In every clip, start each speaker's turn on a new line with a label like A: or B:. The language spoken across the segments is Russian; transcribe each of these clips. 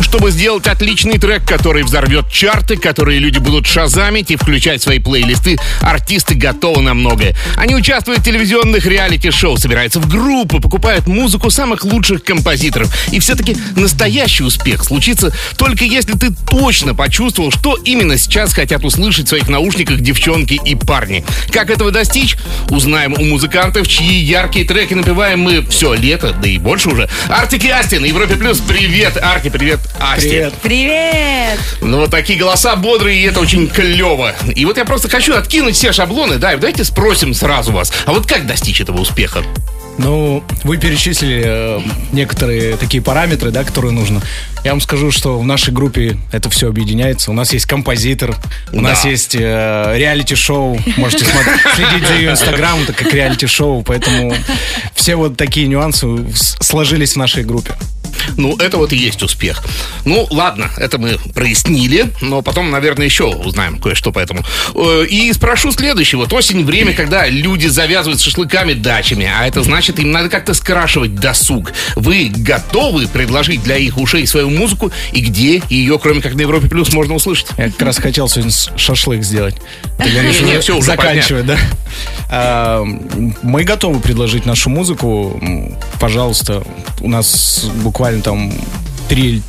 A: Чтобы сделать отличный трек, который взорвет чарты, которые люди будут шазамить и включать в свои плейлисты, артисты готовы на многое. Они участвуют в телевизионных реалити-шоу, собираются в группы, покупают музыку самых лучших композиторов. И все-таки настоящий успех случится только если ты точно почувствовал, что именно сейчас хотят услышать в своих наушниках девчонки и парни. Как этого достичь? Узнаем у музыкантов, чьи яркие треки напеваем мы все лето, да и больше уже. Артик и Асти на Европе Плюс. Привет, Арти, привет, Асти.
B: Привет.
C: Привет!
A: Ну, вот такие голоса бодрые, и это очень клево. И вот я просто хочу откинуть все шаблоны, да, и давайте спросим сразу вас, а вот как достичь этого успеха?
B: Ну, вы перечислили э, некоторые такие параметры, да, которые нужно. Я вам скажу, что в нашей группе это все объединяется. У нас есть композитор, у
A: Да.
B: нас есть э, реалити-шоу. Можете смотреть, следить за ее инстаграм, это как реалити-шоу. Поэтому все вот такие нюансы сложились в нашей группе.
A: Ну, это вот и есть успех. Ну, ладно, это мы прояснили, но потом, наверное, еще узнаем кое-что по этому. Э, И спрошу следующее. Вот осень – время, когда люди завязывают шашлыками дачами, а это значит, им надо как-то скрашивать досуг. Вы готовы предложить для их ушей свою музыку, и где ее, кроме как на Европе Плюс, можно услышать?
B: Я как раз хотел сегодня шашлык сделать. Ты говоришь,
A: Не, всё, уже
B: заканчивать, да? А, Мы готовы предложить нашу музыку. Пожалуйста, у нас буквально там три...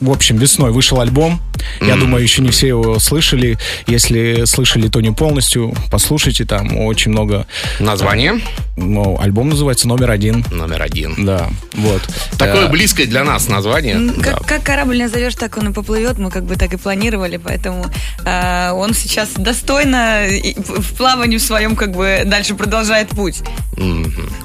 B: В общем, весной вышел альбом. Я думаю, еще не все его слышали. Если слышали, то не полностью. Послушайте, там очень много.
A: Название
B: Ну, альбом называется «Номер один».
A: номер один.
B: Да, вот.
A: Такое
B: Э,
A: близкое для нас название.
C: М,
A: Да.
C: Как, как корабль назовешь, так он и поплывет. Мы как бы так и планировали, поэтому э, он сейчас достойно и в плавании в своем как бы дальше продолжает путь.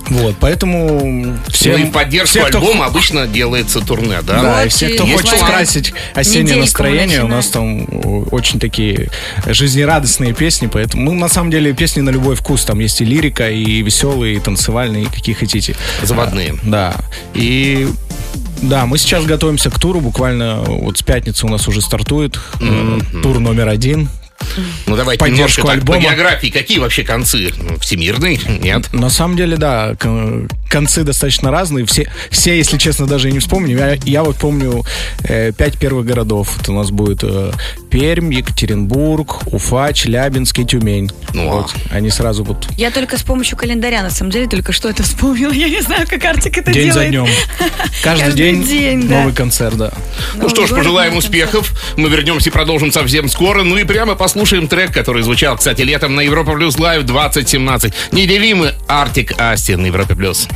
B: Вот, поэтому все,
A: ну и поддержку
B: все, кто
A: альбома обычно делается турне, да?
B: Да, и
C: Вот,
B: все,
C: и
B: кто
A: есть
B: хочет скрасить осеннее
C: Недельку
B: настроение, у
C: мы
B: нас там очень такие жизнерадостные песни, поэтому, ну, на самом деле, песни на любой вкус, там есть и лирика, и веселые, и танцевальные, и какие хотите.
A: Заводные.
B: А, Да, и... Да, мы сейчас готовимся к туру, буквально вот с пятницы у нас уже стартует э, тур номер один.
A: Ну давайте
B: Поддержку
A: немножко так, по
B: альбома.
A: географии. Какие вообще концы? Всемирный? Нет?
B: На самом деле, да, концы достаточно разные. Все, все если честно, даже и не вспомню. Я, я вот помню э, пять первых городов. Это у нас будет э, Пермь, Екатеринбург, Уфа, Челябинск и Тюмень.
A: Ну,
B: вот. Они сразу вот
C: Я только с помощью календаря, на самом деле, только что это вспомнила. Я не знаю, как Артик это
B: день за
C: делает.
B: днем. Каждый,
C: Каждый
B: день,
C: день, да.
B: новый концерт, да.
A: Ну что ж, пожелаем
C: новый
A: успехов. Мы вернемся и продолжим совсем скоро. Ну и прямо послушаем трек, который звучал, кстати, летом на Европа Плюс Лайв 2017. Неделимый Артик Асти на Европе Плюс.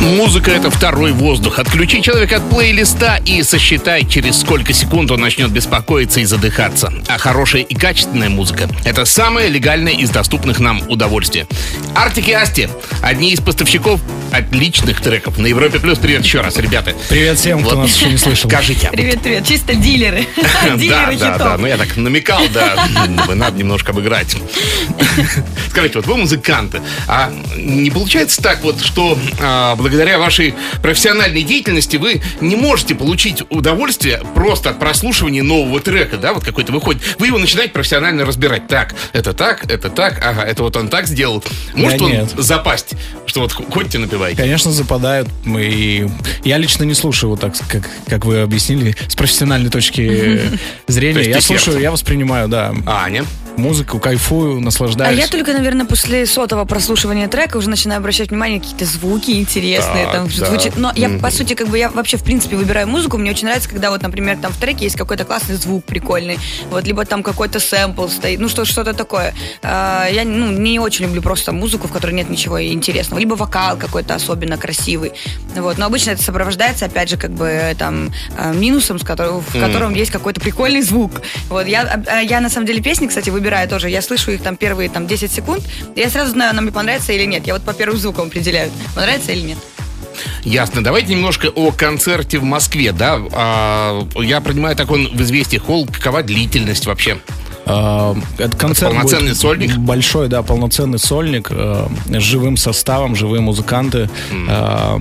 A: Музыка — это второй воздух. Отключи человека от плейлиста и сосчитай, через сколько секунд он начнет беспокоиться и задыхаться. А хорошая и качественная музыка — это самое легальное из доступных нам удовольствий. Артик и Асти — одни из поставщиков отличных треков. На Европе Плюс привет еще раз, ребята.
B: Привет всем, кто
A: Вот.
B: нас еще не слышал.
A: Скажите,
C: Привет, привет. Чисто дилеры.
A: да,
C: Дилеры
A: да, да, ну я так намекал, да, надо немножко обыграть. Скажите, вот вы музыканты, а не получается так вот, что а, благодаря вашей профессиональной деятельности вы не можете получить удовольствие просто от прослушивания нового трека, да, вот какой-то выходит, вы его начинаете профессионально разбирать. Так, это так, это так, ага, это вот он так сделал. Может
B: Да
A: он
B: нет.
A: запасть, что вот ходите напеваете?
B: Конечно, западают. Мы и я лично не слушаю вот так, как, как вы объяснили, с профессиональной точки э, зрения. Я
A: ты
B: слушаю, я воспринимаю, да,
A: А, Аня?
B: Музыку, кайфую,
C: А
B: наслаждаюсь.
C: я только, наверное, после сотого прослушивания трека уже начинаю обращать внимание на какие-то звуки интересные.
A: Так,
C: там
A: да.
C: звучит. Но я, по сути, как бы я вообще, в принципе, выбираю музыку. Мне очень нравится, когда вот, например, там в треке есть какой-то классный звук прикольный. Вот, либо там какой-то сэмпл стоит. Ну, что, что-то такое. А, я ну, не очень люблю просто музыку, в которой нет ничего интересного. Либо вокал какой-то особенно красивый. Вот. Но обычно это сопровождается, опять же, как бы там а, минусом, с которого, в котором есть какой-то прикольный звук. Вот. Я, а, я на самом деле песни, кстати, выбираю тоже. Я слышу их там первые там 10 секунд, и я сразу знаю, она мне понравится или нет. Я вот по первым звукам определяю, понравится или нет.
A: Ясно. Давайте немножко о концерте в Москве, да? А, я принимаю так он в известии холл. Какова длительность вообще?
B: А, Это концерт
A: Полноценный
B: будет
A: сольник?
B: Большой, да, полноценный сольник э, с живым составом, живые музыканты. Э,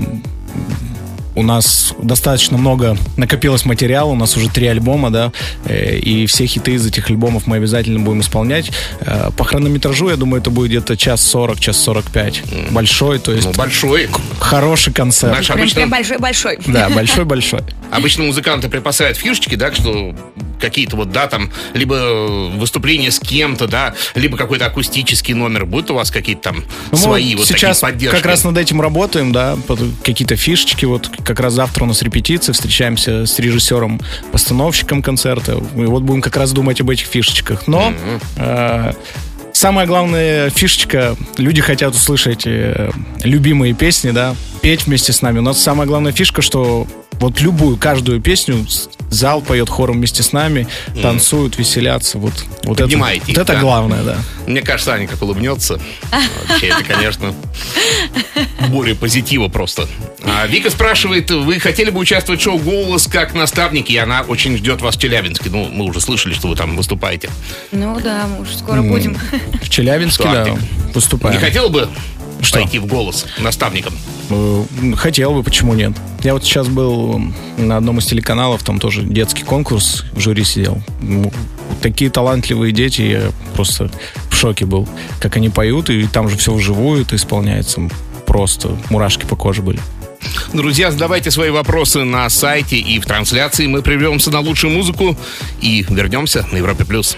B: у нас достаточно много накопилось материала, у нас уже три альбома, да, э, и все хиты из этих альбомов мы обязательно будем исполнять. Э, По хронометражу, я думаю, это будет где-то час сорок, час сорок пять. Большой, то есть
A: Ну, большой.
B: хороший концерт.
C: Прям,
A: обычно,
C: прям большой-большой.
B: Да, большой-большой.
A: обычно музыканты припасают фишечки, да, что какие-то вот, да, там, либо выступление с кем-то, да, либо какой-то акустический номер. Будут у вас какие-то там
B: Ну,
A: свои вот
B: сейчас
A: такие поддержки?
B: как раз над этим работаем, да, какие-то фишечки. Вот как раз завтра у нас репетиция, встречаемся с режиссером, постановщиком концерта. И вот будем как раз думать об этих фишечках. Но э, самая главная фишечка, люди хотят услышать э, любимые песни, да, петь вместе с нами. У нас самая главная фишка, что вот любую, каждую песню зал поет хором вместе с нами, танцуют, веселятся. Вот, вот это,
A: Поднимаете
B: вот
A: их,
B: это
A: да?
B: главное, да.
A: Мне кажется, Аня как улыбнется. Вообще, это, конечно, более позитива просто. А Вика спрашивает, вы хотели бы участвовать в шоу «Голос» как наставники? И она очень ждет вас в Челябинске. Ну, мы уже слышали, что вы там выступаете.
C: Ну да, мы уже скоро будем.
B: В Челябинске,
A: Что,
B: да, выступаем.
A: Не хотела бы
B: Что?
A: пойти в «Голос» наставником?
B: Э, Хотел бы, почему нет? Я вот сейчас был на одном из телеканалов, там тоже детский конкурс, в жюри сидел. Такие талантливые дети, я просто в шоке был. Как они поют, и там же все вживую это исполняется. Просто мурашки по коже были.
A: Друзья, задавайте свои вопросы на сайте и в трансляции. Мы прервемся на лучшую музыку и вернемся на Европе+. плюс.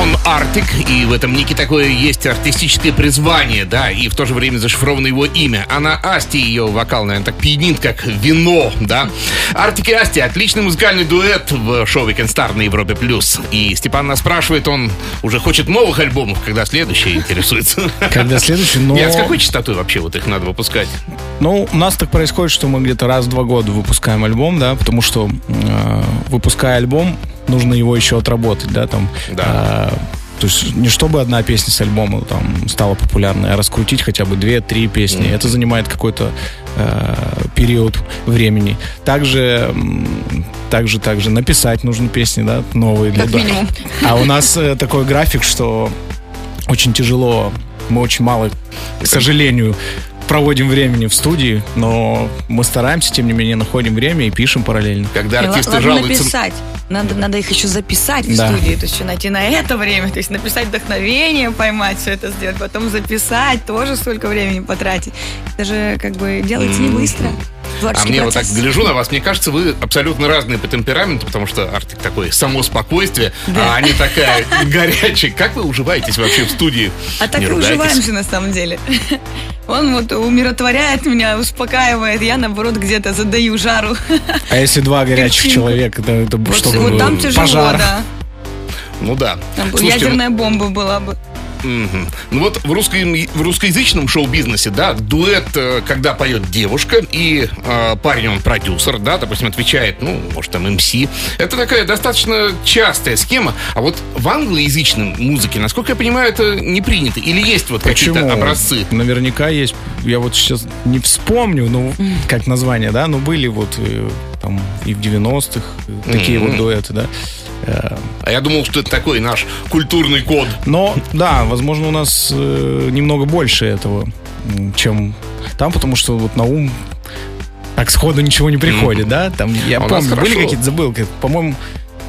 A: Он Артик, и в этом нике такое есть артистическое призвание, да, и в то же время зашифровано его имя. Она Асти, ее вокал, наверное, так пьянит, как вино, да. Артик и Асти, отличный музыкальный дуэт в шоу Weekend Star на Европе+. плюс. И Степан нас спрашивает, он уже хочет новых альбомов, когда следующий интересуется.
B: Когда следующий, но...
A: Нет, с какой частотой вообще вот их надо выпускать?
B: Ну, у нас так происходит, что мы где-то раз в два года выпускаем альбом, да, потому что э, выпуская альбом, нужно его еще отработать, да, там.
A: Да.
B: э, то есть не чтобы одна песня с альбома там стала популярной, а раскрутить хотя бы две-три песни. Это занимает какой-то э, период времени. Также, также, также написать нужно песни, да, новые для
C: Как
B: да.
C: минимум.
B: А у нас э, такой график, что очень тяжело. Мы очень мало, к сожалению, проводим времени в студии, но мы стараемся, тем не менее, находим время и пишем параллельно.
A: Когда
C: И
A: артисты
C: ладно
A: жалуются...
C: написать. Надо, надо их еще записать в
B: Да.
C: студии, то есть еще найти на это время, то есть написать вдохновение, поймать все это сделать, потом записать, тоже столько времени потратить. Это же как бы делается не быстро.
A: А мне вот так гляжу на вас, мне кажется, вы абсолютно разные по темпераменту, потому что Артик такой само спокойствие, а они такая горячая. Как вы уживаетесь вообще в студии?
C: А так и уживаемся на самом деле. Он вот умиротворяет меня, успокаивает, я наоборот где-то задаю жару.
B: А если два горячих
C: Перчинку.
B: человека, это, это
C: Вот,
B: что
C: вот там тяжело,
B: пожар.
C: да.
A: Ну да.
C: Там
A: Слушайте,
C: ядерная бомба была бы.
A: Мгм. Ну вот в, русском, в русскоязычном шоу-бизнесе, да, дуэт, э, когда поет девушка, и э, парень, он продюсер, да, допустим, отвечает, ну, может, там, МС. Это такая достаточно частая схема. А вот в англоязычном музыке, насколько я понимаю, это не принято. Или есть вот какие-то образцы?
B: Наверняка есть. Я вот сейчас не вспомню, ну, как название, да, но были вот э, там и в 90-х э, такие
A: Мгм.
B: вот дуэты, да.
A: А я думал, что это такой наш культурный код.
B: Но, да, возможно, у нас э, немного больше этого, чем там, потому что вот на ум так сходу ничего не приходит, да? Там, я
A: А
B: помню, были какие-то забылки, по-моему,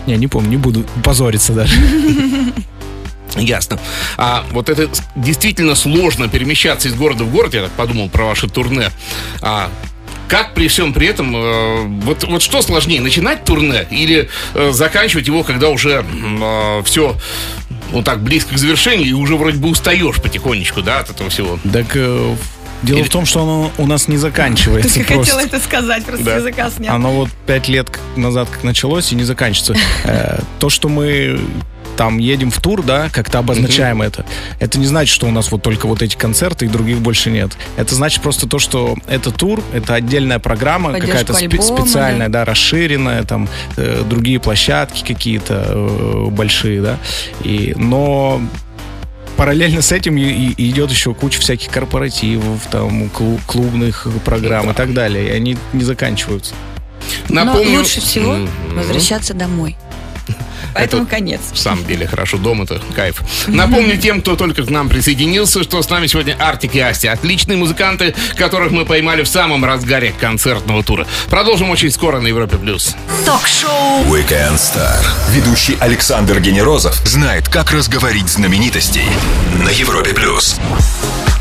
B: не, не помню, не буду позориться даже.
A: Ясно. А вот это действительно сложно перемещаться из города в город, я так подумал про ваше турне. А как при всем при этом, э, вот, вот что сложнее, начинать турне или э, заканчивать его, когда уже все ну так близко к завершению и уже вроде бы устаешь потихонечку, да, от этого всего?
B: Так э, дело
A: Или-
B: в том, что оно у нас не заканчивается
C: Только хотела это сказать, просто
A: Да.
C: языка снят.
B: Оно вот пять лет назад как началось и не заканчивается. Э, То, что мы там едем в тур, да, как-то обозначаем это. Это не значит, что у нас вот только вот эти концерты и других больше нет. Это значит просто то, что это тур, это отдельная программа, какая-то спе-
C: альбома,
B: специальная, да. расширенная, там э, другие площадки какие-то э, большие, да. И, но параллельно с этим идет еще куча всяких корпоративов, там клу- клубных программ и так далее. И они не заканчиваются.
C: Но
A: Напомню,
C: лучше всего возвращаться домой. Поэтому
A: Это
C: конец.
A: В самом деле хорошо, дома-то кайф. Напомню тем, кто только к нам присоединился, что с нами сегодня Артик и Асти. Отличные музыканты, которых мы поймали в самом разгаре концертного тура. Продолжим очень скоро на Европе+. плюс.
D: Ток-шоу
E: Weekend Star. Ведущий Александр Генерозов знает, как разговорить знаменитостей на Европе плюс.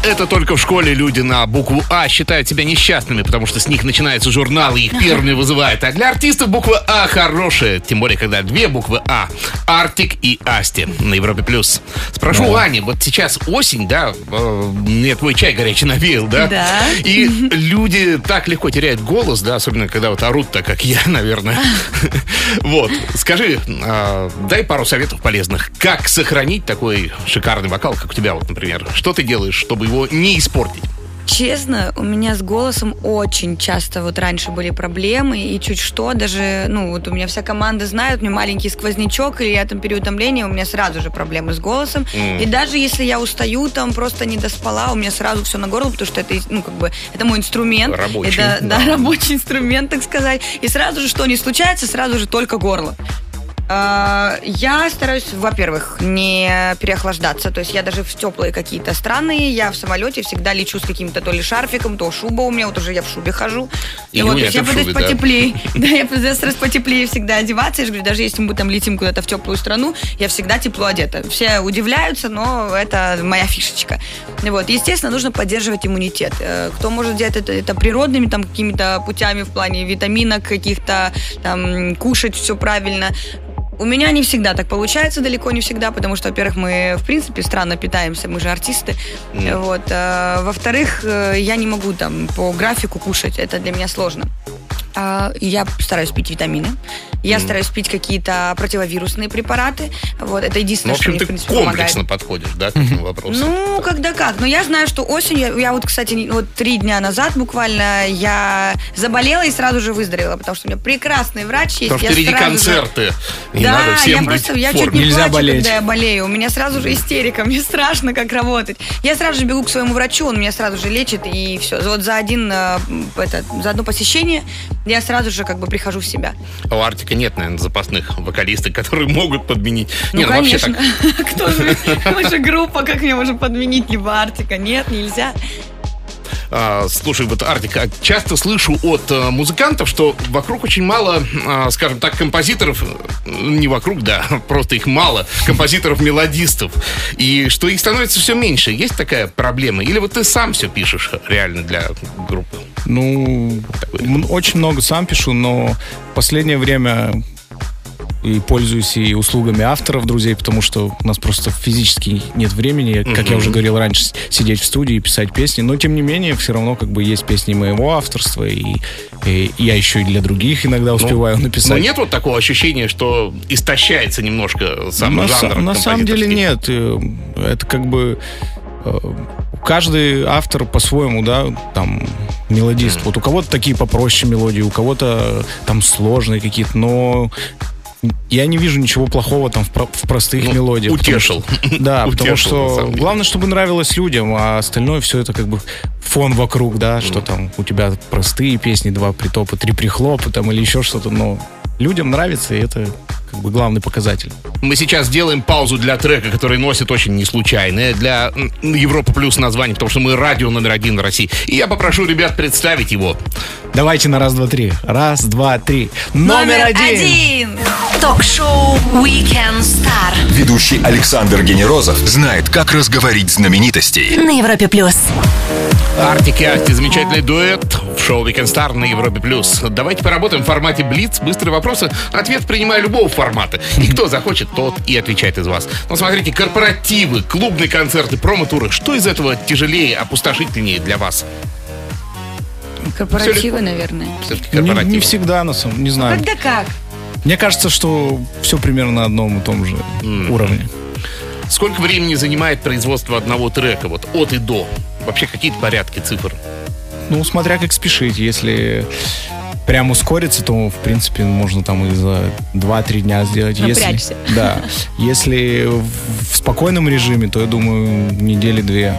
A: Это только в школе люди на букву А считают себя несчастными, потому что с них начинаются журналы, их первыми вызывают. А для артистов буква А хорошая, тем более, когда две буквы А. Артик и Асти на Европе+. плюс. Спрошу у Ани, вот сейчас осень, да, э, мне твой чай горячий навеял, да?
C: Да.
A: И люди так легко теряют голос, да, особенно когда вот орут так, как я, наверное. Вот, скажи, а, дай пару советов полезных. Как сохранить такой шикарный вокал, как у тебя, вот, например? Что ты делаешь, чтобы его не испортить?
C: Честно, у меня с голосом очень часто вот раньше были проблемы, и чуть что, даже, ну, вот у меня вся команда знает, у меня маленький сквознячок, и я там переутомление, у меня сразу же проблемы с голосом.
A: М.
C: И даже если я устаю, там просто не доспала, у меня сразу все на горло, потому что это, ну, как бы, это мой инструмент.
A: Рабочий,
C: Это, да,
A: да.
C: рабочий инструмент, так сказать. И сразу же, что не случается, сразу же только горло. А, Я стараюсь, во-первых, не переохлаждаться. То есть я даже в теплые какие-то страны, я в самолете всегда лечу с каким-то то ли шарфиком, то шуба у меня, вот уже я в шубе хожу.
A: И
C: вот, то есть
A: меня
C: я пытаюсь
A: да.
C: потеплее. Да, я пытаюсь потеплее всегда одеваться. Я же говорю, даже если мы там летим куда-то в теплую страну, я всегда тепло одета. Все удивляются, но это моя фишечка. Вот, естественно, нужно поддерживать иммунитет. Э, Кто может делать это, это природными там какими-то путями в плане витаминок каких-то, там, кушать все правильно. У меня не всегда так получается, далеко не всегда, потому что, во-первых, мы, в принципе, странно питаемся, мы же артисты.
A: Мгм.
C: Вот. а, Во-вторых, э, я не могу там по графику кушать, это для меня сложно. А, Я стараюсь пить витамины, я стараюсь пить какие-то противовирусные препараты. Вот, это
A: Ну,
C: единственное,
A: в
C: что
A: общем,
C: мне,
A: ты
C: в принципе, помогает.
A: комплексно подходишь, да, к этому вопросу?
C: Ну, когда как. Но я знаю, что осенью, я вот, кстати, не- вот три дня назад буквально я заболела и сразу же выздоровела, потому что у меня прекрасный врач есть.
A: Потому что
C: я
A: впереди
C: сразу же-
A: концерты. И
C: да,
A: надо всем
C: я просто, я
A: в
C: чуть не
B: Нельзя
C: плачу,
B: болеть.
C: когда я болею. У меня сразу же истерика, мне страшно, как работать. Я сразу же бегу к своему врачу, он меня сразу же лечит, и все. Вот за один, э, это, за одно посещение я сразу же как бы прихожу в себя.
A: У Артика нет, наверное, запасных вокалистов, которые могут подменить.
C: Ну,
A: Не, вообще
C: конечно.
A: так.
C: Кто же? Мы же группа, как мне можно подменить либо Артика? Нет, нельзя.
A: А, слушай, вот, Артик, а часто слышу от а, музыкантов, что вокруг очень мало, скажем так, композиторов, не вокруг, да, просто их мало, композиторов-мелодистов, и что их становится все меньше. Есть такая проблема? Или вот ты сам все пишешь реально для группы?
B: Ну, очень много сам пишу, но в последнее время и пользуюсь и услугами авторов, друзей, потому что у нас просто физически нет времени, как я уже говорил раньше, с- сидеть в студии и писать песни. Но, тем не менее, все равно как бы есть песни моего авторства, и, и я еще и для других иногда успеваю написать.
A: Но нет вот такого ощущения, что истощается немножко сам
B: на,
A: жанр
B: на самом деле нет. Э, Это как бы э, каждый автор по-своему, да, там мелодист. Вот у кого-то такие попроще мелодии, у кого-то там сложные какие-то, но я не вижу ничего плохого там в, про- в простых
A: Ну,
B: мелодиях. потому
A: утешил.
B: что- да, потому
A: Утешил, на
B: что главное, чтобы нравилось людям, а остальное все это как бы фон вокруг, да, что там у тебя простые песни, два притопа, три прихлопа там или еще что-то, но людям нравится, и это как бы главный показатель.
A: Мы сейчас сделаем паузу для трека, который носит очень неслучайное для Европа Плюс название, потому что мы радио номер один в России. И я попрошу ребят представить его.
B: Давайте на раз, два, три. Раз, два, три. Номер, один.
D: Ток-шоу Weekend Star
E: Ведущий Александр Генерозов знает, как разговорить знаменитостей.
D: на Европе плюс.
A: Артик и Асти, замечательный дуэт шоу Weekend Star на Европе Плюс. Давайте поработаем в формате Блиц. Быстрые вопросы. Ответ принимаю любого формата. И кто захочет, тот и отвечает из вас. Но смотрите, корпоративы, клубные концерты, промо-туры. Что из этого тяжелее, опустошительнее для вас?
C: Корпоративы, наверное.
A: Все-таки
B: Не,
A: корпоративы.
B: не всегда, на самом не знаю.
C: Когда как?
B: Мне кажется, что все примерно на одном и том же уровне.
A: Сколько времени занимает производство одного трека? Вот от и до. Вообще какие-то порядки цифр?
B: Ну, смотря как спешить. Если прям ускориться, то, в принципе, можно там и за 2-3 дня сделать. Если, да. Если в, спокойном режиме, то, я думаю, недели две.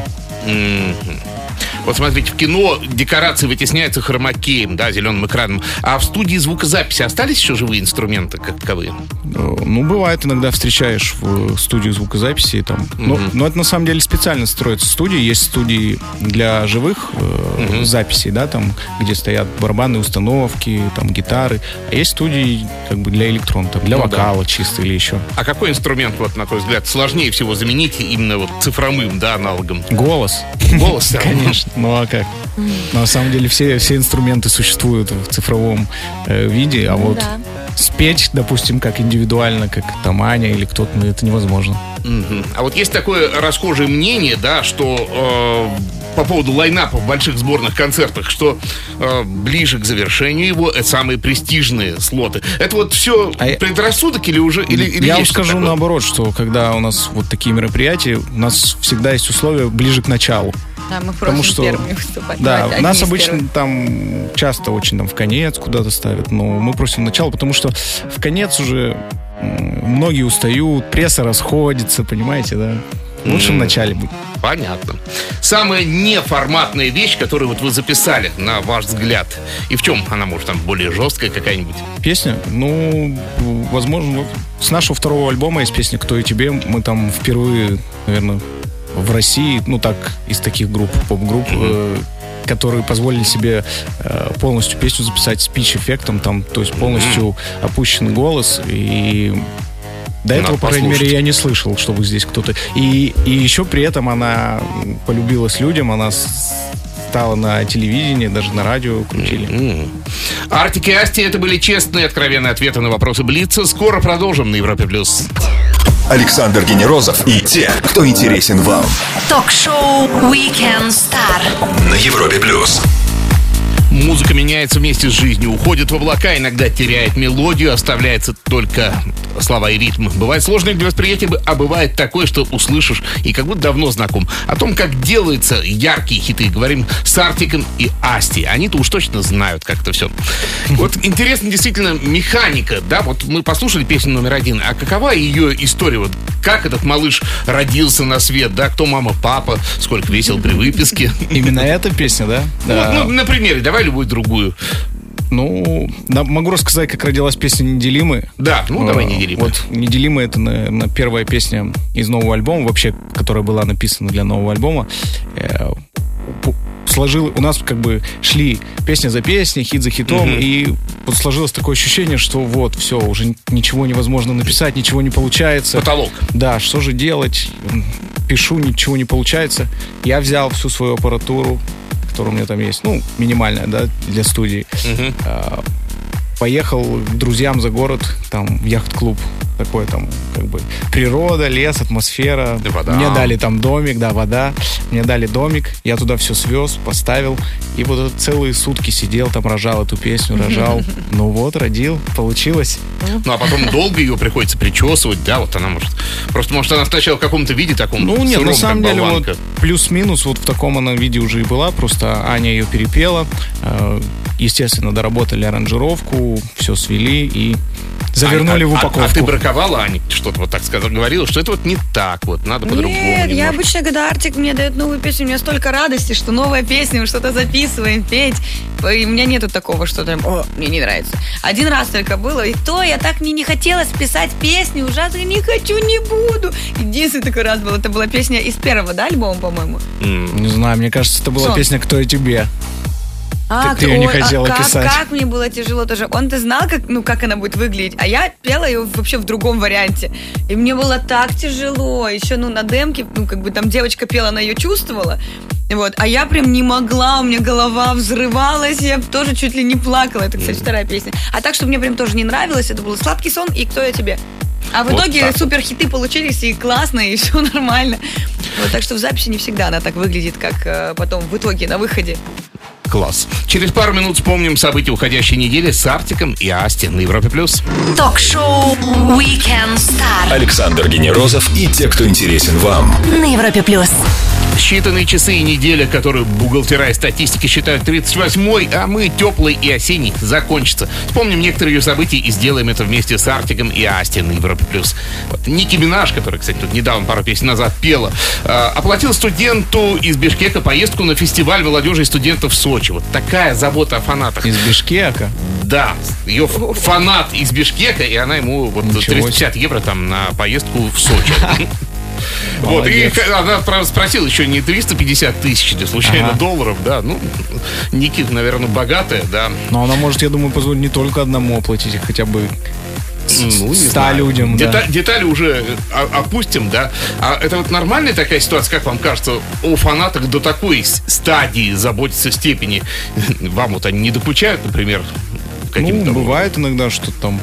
A: Мгм. Вот смотрите, в кино декорации вытесняются хромакеем, да, зеленым экраном. А в студии звукозаписи остались еще живые инструменты как таковые?
B: Э, Ну, бывает, иногда встречаешь в студию звукозаписи. Там. но, но это на самом деле специально строятся студии. Есть студии для живых э, записей, да, там, где стоят барабанные установки, там, гитары. А есть студии как бы для электрон, там, для
A: Ну да.
B: вокала чисто или еще.
A: А какой инструмент, вот, на твой взгляд, сложнее всего заменить именно вот цифровым, да, аналогом?
B: Голос.
A: Голос, да?
B: Конечно. Ну а как? На самом деле все, все инструменты существуют в цифровом э, виде, а вот
C: да.
B: спеть, допустим, как индивидуально, как там Аня или кто-то, ну, это невозможно.
A: Мгм. А вот есть такое расхожее мнение, да, что э, по поводу лайнапа в больших сборных концертах, что э, ближе к завершению его это самые престижные слоты. Это вот все
B: А я-
A: предрассудок или уже или, или
B: Я вам скажу
A: такое?
B: наоборот, что когда у нас вот такие мероприятия, у нас всегда есть условия ближе к началу.
C: Да, мы
B: Потому что-
C: первыми выступать.
B: Да,
C: Давайте,
B: нас обычно
C: первых.
B: там часто очень там в конец куда-то ставят, но мы просим начало, потому что в конец уже многие устают, пресса расходится, понимаете, да? Лучше в начале быть.
A: Понятно. Самая неформатная вещь, которую вот вы записали, на ваш взгляд, и в чем она может там более жесткая какая-нибудь?
B: Песня, ну, возможно, с нашего второго альбома есть песня «Кто и тебе». Мы там впервые, наверное, в России, ну так, из таких групп, поп-групп, э, которые позволили себе э, полностью песню записать с пич-эффектом, там, то есть полностью опущенный голос, и до
A: Надо
B: этого, по крайней мере, я не слышал, чтобы здесь кто-то... И, и еще при этом она полюбилась людям, она стала на телевидении, даже на радио крутили.
A: М. Артик и Асти это были честные, откровенные ответы на вопросы Блица. Скоро продолжим на Европе плюс.
E: Александр Генерозов и те, кто интересен вам.
D: Ток-шоу Weekend Star.
E: На Европе плюс.
A: Музыка меняется вместе с жизнью, уходит в облака, иногда теряет мелодию, оставляется только слова и ритм. Бывает сложное для восприятия, а бывает такое, что услышишь и как будто давно знаком. О том, как делаются яркие хиты, говорим с Артиком и Асти. Они-то уж точно знают, как это все. Вот интересно действительно механика, да, вот мы послушали песню номер один, а какова ее история? Вот как этот малыш родился на свет, да, кто мама, папа, сколько весил при выписке?
B: Именно эта песня, да? Да.
A: Вот, ну, на примере, давай любую другую.
B: Ну, могу рассказать, как родилась песня «Неделимые».
A: Да, ну давай
B: Э,
A: неделимые.
B: Вот «Неделимые» — это, наверное, первая песня из нового альбома, вообще, которая была написана для нового альбома. Э, Сложил, у нас как бы шли песня за песней, хит за хитом,
A: Мгм.
B: и вот сложилось такое ощущение, что вот, все, уже ничего невозможно написать, ничего не получается.
A: Потолок.
B: Да, что же делать? Пишу, ничего не получается. Я взял всю свою аппаратуру, которая у меня там есть, ну, минимальная, да, для студии.
A: Мгм.
B: Поехал к друзьям за город, там, в яхт-клуб. Такой там, как бы, природа, лес, атмосфера.
A: И вода.
B: Мне дали там домик, да, вода. Мне дали домик, я туда все свез, поставил. И вот целые сутки сидел там, рожал эту песню, рожал. Ну вот, родил, получилось.
A: Ну, а потом долго ее приходится причесывать, да, вот она может... Просто, может, она сначала в каком-то виде таком
B: Ну нет,
A: сыром,
B: на самом деле вот плюс-минус вот в таком она виде уже и была, просто Аня ее перепела, э, естественно, доработали аранжировку, все свели и завернули
A: А-
B: в
A: а-
B: упаковку.
A: А, ты браковала, Аня, что-то вот так сказала, говорила, что это вот не так, вот, надо по-другому
C: Нет, я
A: немножко.
C: обычно, когда Артик мне дает новую песню, у меня столько радости, что новая песня, мы что-то записываем, петь. И у меня нету такого, что там, о, мне не нравится. Один раз только было, и то я так мне не хотелось писать песню, ужасно не хочу, не буду. Единственный такой раз был, это была песня из первого, да, альбома, по-моему?
B: Не знаю, мне кажется, это была
C: Что?
B: песня «Кто я тебе».
C: А,
B: ты её не
C: ой, а
B: хотела
C: как,
B: писать.
C: как мне было тяжело тоже. Он-то знал, как, ну, как она будет выглядеть, а я пела ее вообще в другом варианте. И мне было так тяжело. Еще, ну, на демке, ну, как бы там девочка пела, она ее чувствовала. Вот, а я прям не могла, у меня голова взрывалась, я тоже чуть ли не плакала. Это, кстати, вторая песня. А так, что мне прям тоже не нравилось, это был «Сладкий сон» и «Кто я тебе?». А в
A: Вот
C: итоге
A: так.
C: супер хиты получились, и классно, и все нормально. Вот, так что в записи не всегда она так выглядит, как э, потом в итоге на выходе.
A: Класс. Через пару минут вспомним события уходящей недели с Артиком и Асти на Европе+. плюс.
D: Ток-шоу Weekend Star.
E: Александр Генерозов и те, кто интересен вам.
D: На Европе плюс.
A: Считанные часы и неделя, которую бухгалтера и статистики считают 38-й, а мы теплый и осенний закончится. Вспомним некоторые ее события и сделаем это вместе с Артиком и Асти на Европе+. плюс. Вот. Ники Минаж, которая, кстати, тут недавно, пару песен назад пела, э, оплатил студенту из Бишкека поездку на фестиваль молодежи и студентов в Сочи. Вот такая забота о фанатах.
B: Из Бишкека.
A: Да, ее фанат из Бишкека, и она ему вот
B: Ничего
A: 350 евро там на поездку в Сочи. Вот, и она правда, спросила еще не 350 тысяч, ли, случайно
B: Ага.
A: долларов, да. Ну, Ники, наверное, богатая, да.
B: Но она может, я думаю, позволить не только одному оплатить, а хотя бы
A: Ну, не
B: 100
A: знаю.
B: людям. да.
A: Дета- Детали уже о- опустим, да. А это вот нормальная такая ситуация, как вам кажется, у фанаток до такой стадии заботиться степени? Вам вот они не докучают, например, каким-то...
B: Ну, бывает иногда, что там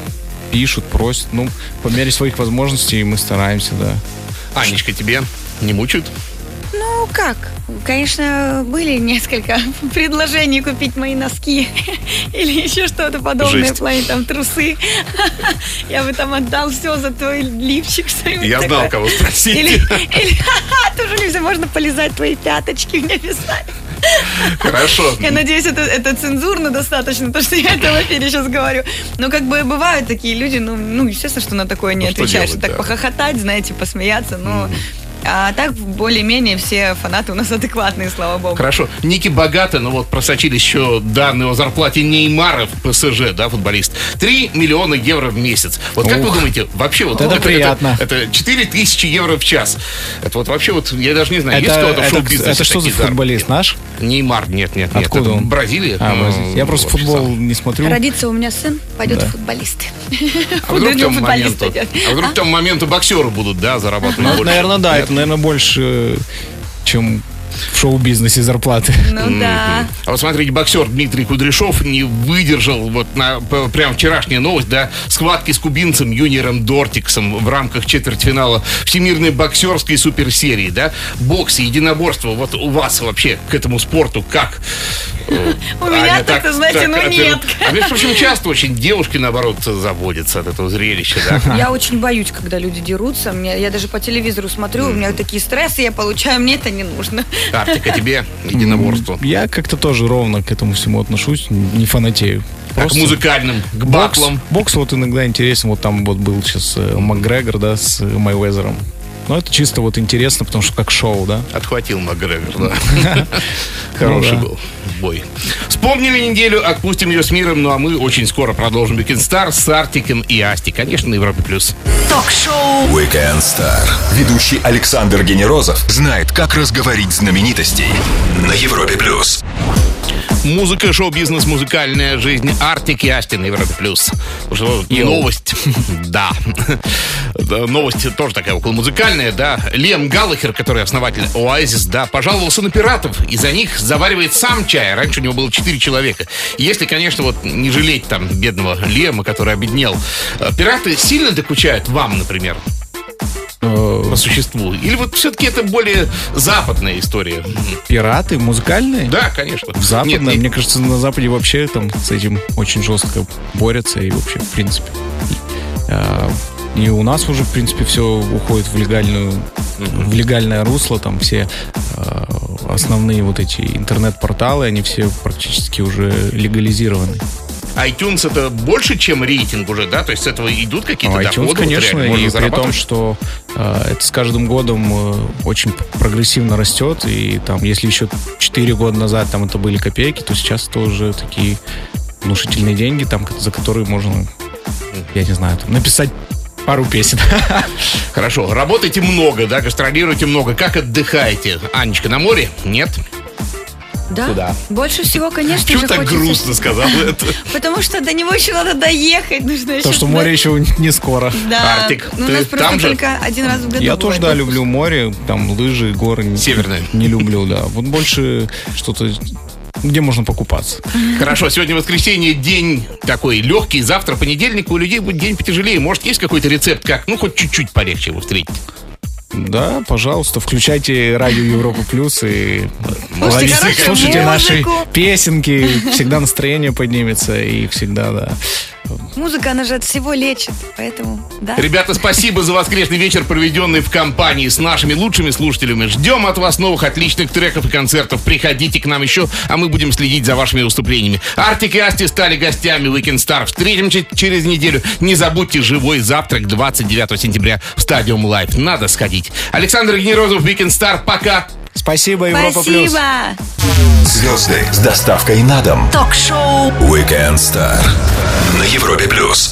B: пишут, просят. Ну, по мере своих возможностей мы стараемся, да.
A: Анечка, тебе не мучают?
C: Ну как? Конечно, были несколько предложений купить мои носки или еще что-то подобное
A: Жесть.
C: в плане там трусы. Я бы там отдал все за твой лифчик.
A: Я знал,
C: такое.
A: кого спросить.
C: Или, или тоже нельзя, можно полизать твои пяточки, мне писали.
A: Хорошо.
C: Я надеюсь, это, это цензурно достаточно, то, что я это в эфире сейчас говорю. Но как бы бывают такие люди, ну, ну естественно, что на такое не
A: Ну, что
C: отвечаешь.
A: делать,
C: так
A: да.
C: похохотать, знаете, посмеяться, но... А так, более-менее, все фанаты у нас адекватные, слава богу.
A: Хорошо. Ники богаты, но вот просочились еще данные о зарплате Неймара в ПСЖ, да, футболист. 3 миллиона евро в месяц. Вот как вы
B: Ух.
A: думаете, вообще вот...
B: Это приятно.
A: Это, это 4 тысячи евро в час. Это вот вообще вот, я даже не знаю, есть
B: Это,
A: кого-то в
B: это,
A: шоу-бизнесе
B: это что за футболист наш?
A: Неймар, нет, нет, нет.
B: Откуда
A: это
B: он?
A: Бразилия.
B: А,
A: Ну.
B: Я просто футбол
A: сам.
B: не смотрю.
C: Родится у меня сын, пойдет
B: Да.
C: в футболисты.
A: А вдруг
C: футболиста
A: моменту, а вдруг тому моменту боксеры будут, да, зарабатывать
B: Ну,
A: больше?
B: наверное, да, это, наверное, больше, чем в шоу-бизнесе зарплаты.
C: Ну да.
A: А вот смотрите, боксер Дмитрий Кудряшов не выдержал вот на прям вчерашняя новость, да, схватки с кубинцем Юниером Дортиксом в рамках четвертьфинала Всемирной боксерской суперсерии, да. Бокс, единоборство, вот у вас вообще к этому спорту как?
C: У меня так-то, знаете, ну нет.
A: А между прочим, часто очень девушки, наоборот, заводятся от этого зрелища, да.
C: Я очень боюсь, когда люди дерутся. Я даже по телевизору смотрю, у меня такие стрессы я получаю, мне это не нужно.
A: Артик, а тебе единоборство?
B: Я как-то тоже ровно к этому всему отношусь, не фанатею.
A: А к музыкальным, к
B: бокс,
A: батлам?
B: бокс вот иногда интересен. Вот там вот был сейчас э, Макгрегор, да, с э, Майвезером. Но это чисто вот интересно, потому что как шоу, да.
A: Отхватил Макгрегор, да. Хороший
B: Ну да.
A: был бой. Вспомнили неделю, отпустим ее с миром, ну а мы очень скоро продолжим Weekend Star с Артиком и Асти. Конечно, на Европе+. плюс.
D: Ток-шоу
E: Weekend Star. Ведущий Александр Генерозов знает, как разговорить знаменитостей на Европе плюс.
A: Музыка, шоу-бизнес, музыкальная жизнь. Артик и Асти на Европе+. плюс. Новость. Да. Новость тоже такая около музыкальная, да. Лем Галлахер, который основатель Oasis, да, пожаловался на пиратов. И за них заваривает сам чай. Раньше у него было 4 человека. Если, конечно, вот не жалеть там бедного Лема, который обеднел. Э, Пираты сильно докучают вам, например, по существу? Или вот все-таки это более западная история?
B: Пираты музыкальные?
A: Да, конечно.
B: В западном,
A: Нет,
B: мне кажется, на Западе вообще там с этим очень жестко борются и вообще, в принципе. а, И у нас уже, в принципе, все уходит в легальную, в легальное русло, там все а, основные вот эти интернет-порталы, они все практически уже легализированы.
A: iTunes это больше, чем рейтинг уже, да? То есть с этого идут какие-то
B: А
A: доходы?
B: iTunes,
A: вот
B: конечно,
A: можно
B: и при том, что э, это с каждым годом э, очень прогрессивно растет, и там, если еще 4 года назад там это были копейки, то сейчас это уже такие внушительные деньги, там, за которые можно, я не знаю, там, написать пару песен.
A: Хорошо, работаете много, да, гастролируете много. Как отдыхаете? Анечка, на море? Нет?
C: Да?
A: Куда?
C: Больше всего, конечно
A: Чего
C: же,
A: так
C: хочется-
A: грустно сказал это?
C: Потому что до него еще надо доехать. Нужно еще...
B: То, что море еще не скоро.
C: Да.
A: Артик,
C: Ну, у нас просто
A: там же?
C: только один раз в году
B: Я тоже, да, люблю море, там лыжи, горы. не-
A: Северное.
B: Не люблю, да. Вот больше что-то, где можно покупаться.
A: Хорошо, сегодня воскресенье, день такой легкий. Завтра понедельник, у людей будет день потяжелее. Может, есть какой-то рецепт, как, ну, хоть чуть-чуть полегче его встретить?
B: Да, пожалуйста, включайте радио Европа Плюс и
C: Слушайте
B: ловите- слушайте наши песенки, всегда настроение поднимется и всегда, да,
C: Музыка, она же от всего лечит, поэтому, да.
A: Ребята, спасибо за воскресный вечер, проведенный в компании с нашими лучшими слушателями. Ждем от вас новых отличных треков и концертов. Приходите к нам еще, а мы будем следить за вашими выступлениями. Артик и Асти стали гостями Weekend Star. Встретимся через неделю. Не забудьте живой завтрак 29 сентября в Stadium Live. Надо сходить. Александр Генерозов, Weekend Star. Пока.
B: Спасибо, Европа Плюс.
C: Спасибо.
E: Звезды с доставкой на дом.
D: Ток-шоу
E: Weekend Star на Европе плюс.